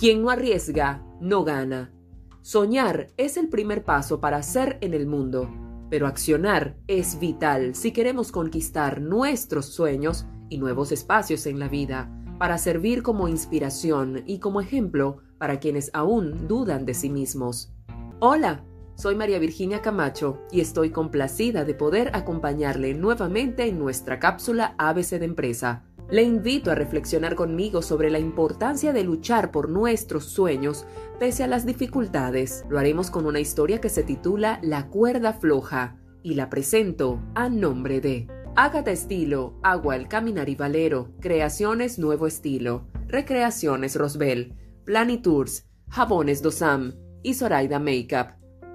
Quien no arriesga, no gana. Soñar es el primer paso para ser en el mundo, pero accionar es vital si queremos conquistar nuestros sueños y nuevos espacios en la vida, para servir como inspiración y como ejemplo para quienes aún dudan de sí mismos. Hola, soy María Virginia Camacho y estoy complacida de poder acompañarle nuevamente en nuestra cápsula ABC de Empresa. Le invito a reflexionar conmigo sobre la importancia de luchar por nuestros sueños pese a las dificultades. Lo haremos con una historia que se titula La cuerda floja y la presento a nombre de Ágata Estilo, Agua el Caminar y Valero, Creaciones Nuevo Estilo, Recreaciones Rosbel, Planitours, Jabones Dosam y Zoraida Makeup.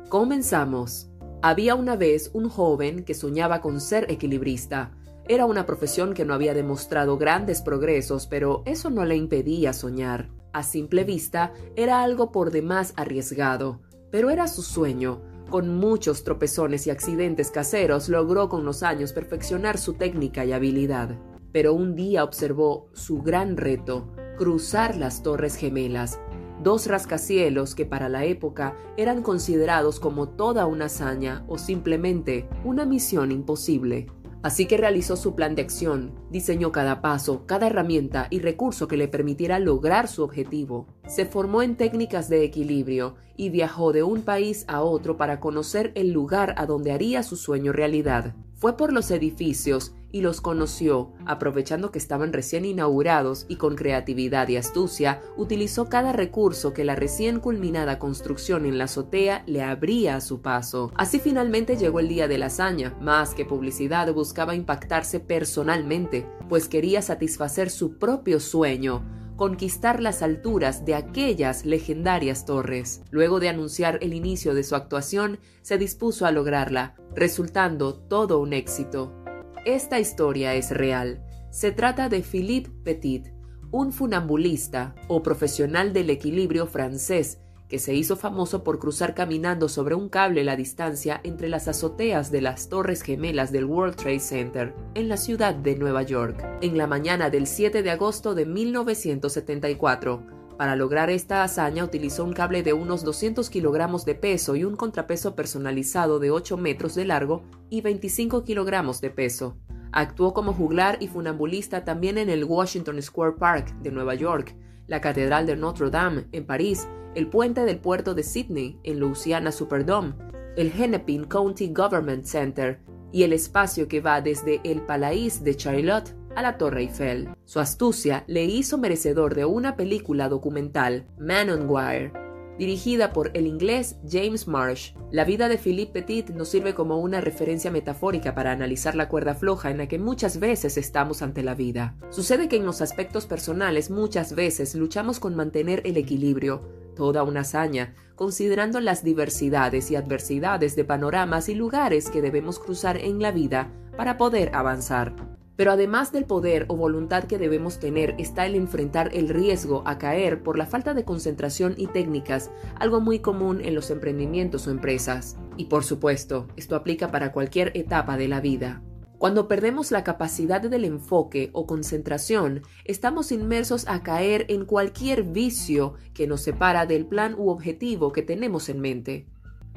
Comenzamos. Había una vez un joven que soñaba con ser equilibrista. Era una profesión que no había demostrado grandes progresos, pero eso no le impedía soñar. A simple vista, era algo por demás arriesgado, pero era su sueño. Con muchos tropezones y accidentes caseros logró con los años perfeccionar su técnica y habilidad. Pero un día observó su gran reto, cruzar las Torres Gemelas, dos rascacielos que para la época eran considerados como toda una hazaña o simplemente una misión imposible. Así que realizó su plan de acción, diseñó cada paso, cada herramienta y recurso que le permitiera lograr su objetivo. Se formó en técnicas de equilibrio y viajó de un país a otro para conocer el lugar a donde haría su sueño realidad. Fue por los edificios y los conoció, aprovechando que estaban recién inaugurados y con creatividad y astucia, utilizó cada recurso que la recién culminada construcción en la azotea le abría a su paso. Así finalmente llegó el día de la hazaña, más que publicidad buscaba impactarse personalmente, pues quería satisfacer su propio sueño, conquistar las alturas de aquellas legendarias torres. Luego de anunciar el inicio de su actuación, se dispuso a lograrla, resultando todo un éxito. Esta historia es real. Se trata de Philippe Petit, un funambulista o profesional del equilibrio francés que se hizo famoso por cruzar caminando sobre un cable la distancia entre las azoteas de las Torres Gemelas del World Trade Center en la ciudad de Nueva York, en la mañana del 7 de agosto de 1974. Para lograr esta hazaña utilizó un cable de unos 200 kilogramos de peso y un contrapeso personalizado de 8 metros de largo y 25 kilogramos de peso. Actuó como juglar y funambulista también en el Washington Square Park de Nueva York, la Catedral de Notre Dame en París, el puente del puerto de Sydney en Louisiana Superdome, el Hennepin County Government Center y el espacio que va desde el Palais de Charlotte a la Torre Eiffel. Su astucia le hizo merecedor de una película documental, Man on Wire, dirigida por el inglés James Marsh. La vida de Philippe Petit nos sirve como una referencia metafórica para analizar la cuerda floja en la que muchas veces estamos ante la vida. Sucede que en los aspectos personales muchas veces luchamos con mantener el equilibrio, toda una hazaña, considerando las diversidades y adversidades de panoramas y lugares que debemos cruzar en la vida para poder avanzar. Pero además del poder o voluntad que debemos tener está el enfrentar el riesgo a caer por la falta de concentración y técnicas, algo muy común en los emprendimientos o empresas. Y por supuesto, esto aplica para cualquier etapa de la vida. Cuando perdemos la capacidad del enfoque o concentración, estamos inmersos a caer en cualquier vicio que nos separa del plan u objetivo que tenemos en mente.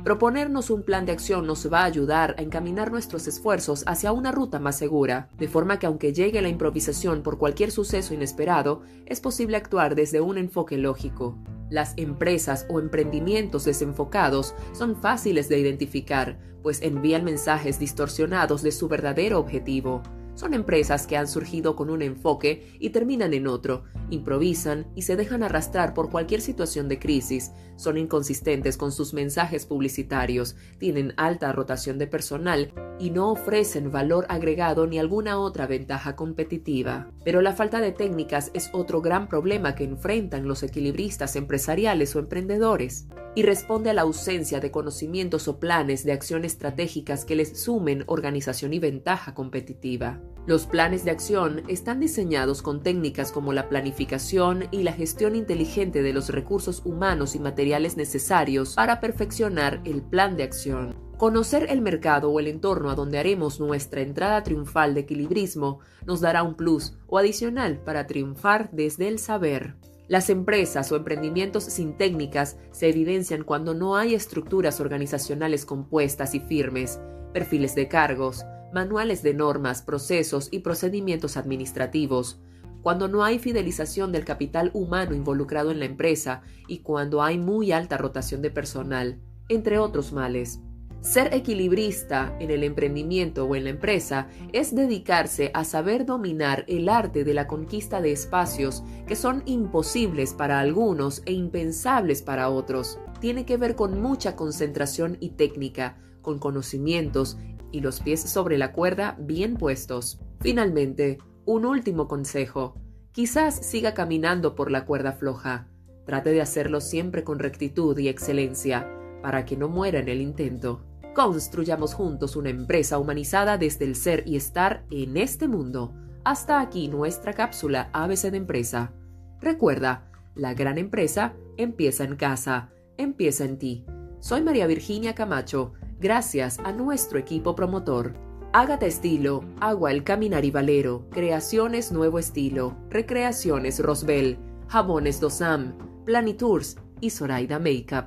Proponernos un plan de acción nos va a ayudar a encaminar nuestros esfuerzos hacia una ruta más segura, de forma que aunque llegue la improvisación por cualquier suceso inesperado, es posible actuar desde un enfoque lógico. Las empresas o emprendimientos desenfocados son fáciles de identificar, pues envían mensajes distorsionados de su verdadero objetivo. Son empresas que han surgido con un enfoque y terminan en otro, improvisan y se dejan arrastrar por cualquier situación de crisis, son inconsistentes con sus mensajes publicitarios, tienen alta rotación de personal y no ofrecen valor agregado ni alguna otra ventaja competitiva. Pero la falta de técnicas es otro gran problema que enfrentan los equilibristas empresariales o emprendedores y responde a la ausencia de conocimientos o planes de acción estratégicas que les sumen organización y ventaja competitiva. Los planes de acción están diseñados con técnicas como la planificación y la gestión inteligente de los recursos humanos y materiales necesarios para perfeccionar el plan de acción. Conocer el mercado o el entorno a donde haremos nuestra entrada triunfal de equilibrismo nos dará un plus o adicional para triunfar desde el saber. Las empresas o emprendimientos sin técnicas se evidencian cuando no hay estructuras organizacionales compuestas y firmes, perfiles de cargos, manuales de normas, procesos y procedimientos administrativos, cuando no hay fidelización del capital humano involucrado en la empresa y cuando hay muy alta rotación de personal, entre otros males. Ser equilibrista en el emprendimiento o en la empresa es dedicarse a saber dominar el arte de la conquista de espacios que son imposibles para algunos e impensables para otros. Tiene que ver con mucha concentración y técnica, con conocimientos y los pies sobre la cuerda bien puestos. Finalmente, un último consejo. Quizás siga caminando por la cuerda floja. Trate de hacerlo siempre con rectitud y excelencia, para que no muera en el intento. Construyamos juntos una empresa humanizada desde el ser y estar en este mundo. Hasta aquí nuestra cápsula ABC de empresa. Recuerda, la gran empresa empieza en casa, empieza en ti. Soy María Virginia Camacho, gracias a nuestro equipo promotor. Ágata Estilo, Agua El Caminar y Valero, Creaciones Nuevo Estilo, Recreaciones Rosbel, Jabones Dosam, Planitours y Zoraida Makeup.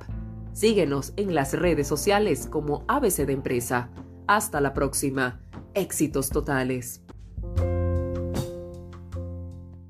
Síguenos en las redes sociales como ABC de Empresa. Hasta la próxima. Éxitos totales.